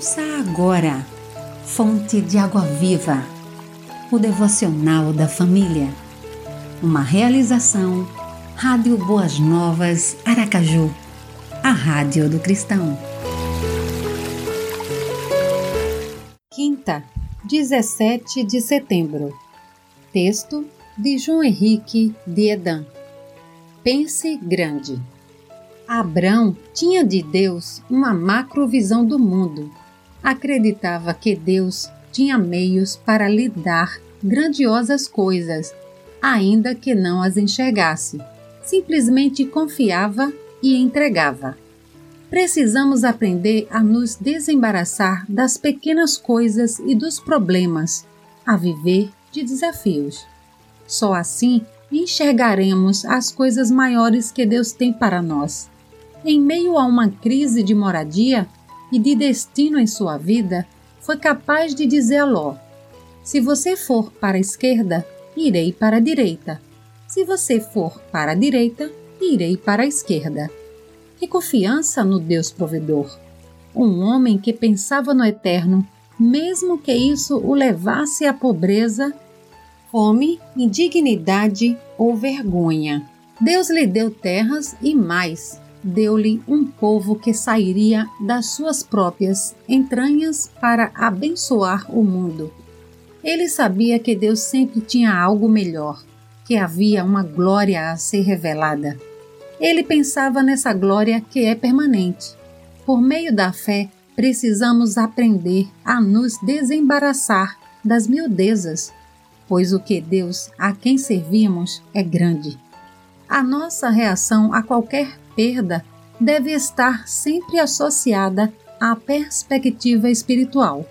Ouça agora, Fonte de Água Viva, o devocional da família. Uma realização, Rádio Boas Novas, Aracaju, a Rádio do Cristão. Quinta, 17 de setembro. Texto de João Henrique de Edan. Pense grande. Abrão tinha de Deus uma macrovisão do mundo. Acreditava que Deus tinha meios para lhe dar grandiosas coisas, ainda que não as enxergasse. Simplesmente confiava e entregava. Precisamos aprender a nos desembaraçar das pequenas coisas e dos problemas, a viver de desafios. Só assim enxergaremos as coisas maiores que Deus tem para nós em meio a uma crise de moradia e de destino em sua vida, foi capaz de dizer a Ló: Se você for para a esquerda, irei para a direita. Se você for para a direita, irei para a esquerda. Que confiança no Deus provedor! Um homem que pensava no eterno, mesmo que isso o levasse à pobreza, fome, indignidade ou vergonha. Deus lhe deu terras e mais, deu-lhe um povo que sairia das suas próprias entranhas para abençoar o mundo. Ele sabia que Deus sempre tinha algo melhor, que havia uma glória a ser revelada. Ele pensava nessa glória que é permanente. Por meio da fé, precisamos aprender a nos desembaraçar das miudezas, pois o que Deus a quem servimos é grande. A nossa reação a qualquer perda deve estar sempre associada à perspectiva espiritual.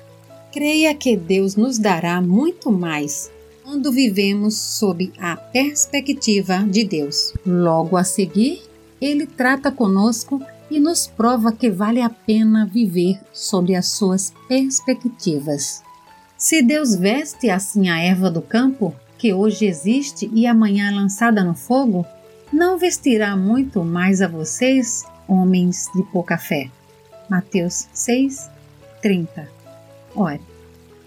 Creia que Deus nos dará muito mais quando vivemos sob a perspectiva de Deus. Logo a seguir, ele trata conosco e nos prova que vale a pena viver sob as suas perspectivas. Se Deus veste assim a erva do campo, que hoje existe e amanhã é lançada no fogo, não vestirá muito mais a vocês, homens de pouca fé. Mateus 6, 30. Ore,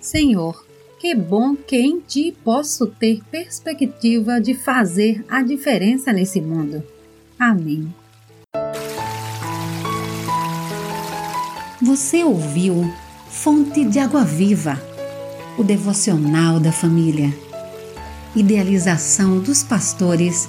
Senhor, que bom que em Ti posso ter perspectiva de fazer a diferença nesse mundo. Amém. Você ouviu Fonte de Água Viva, o devocional da família. Idealização dos pastores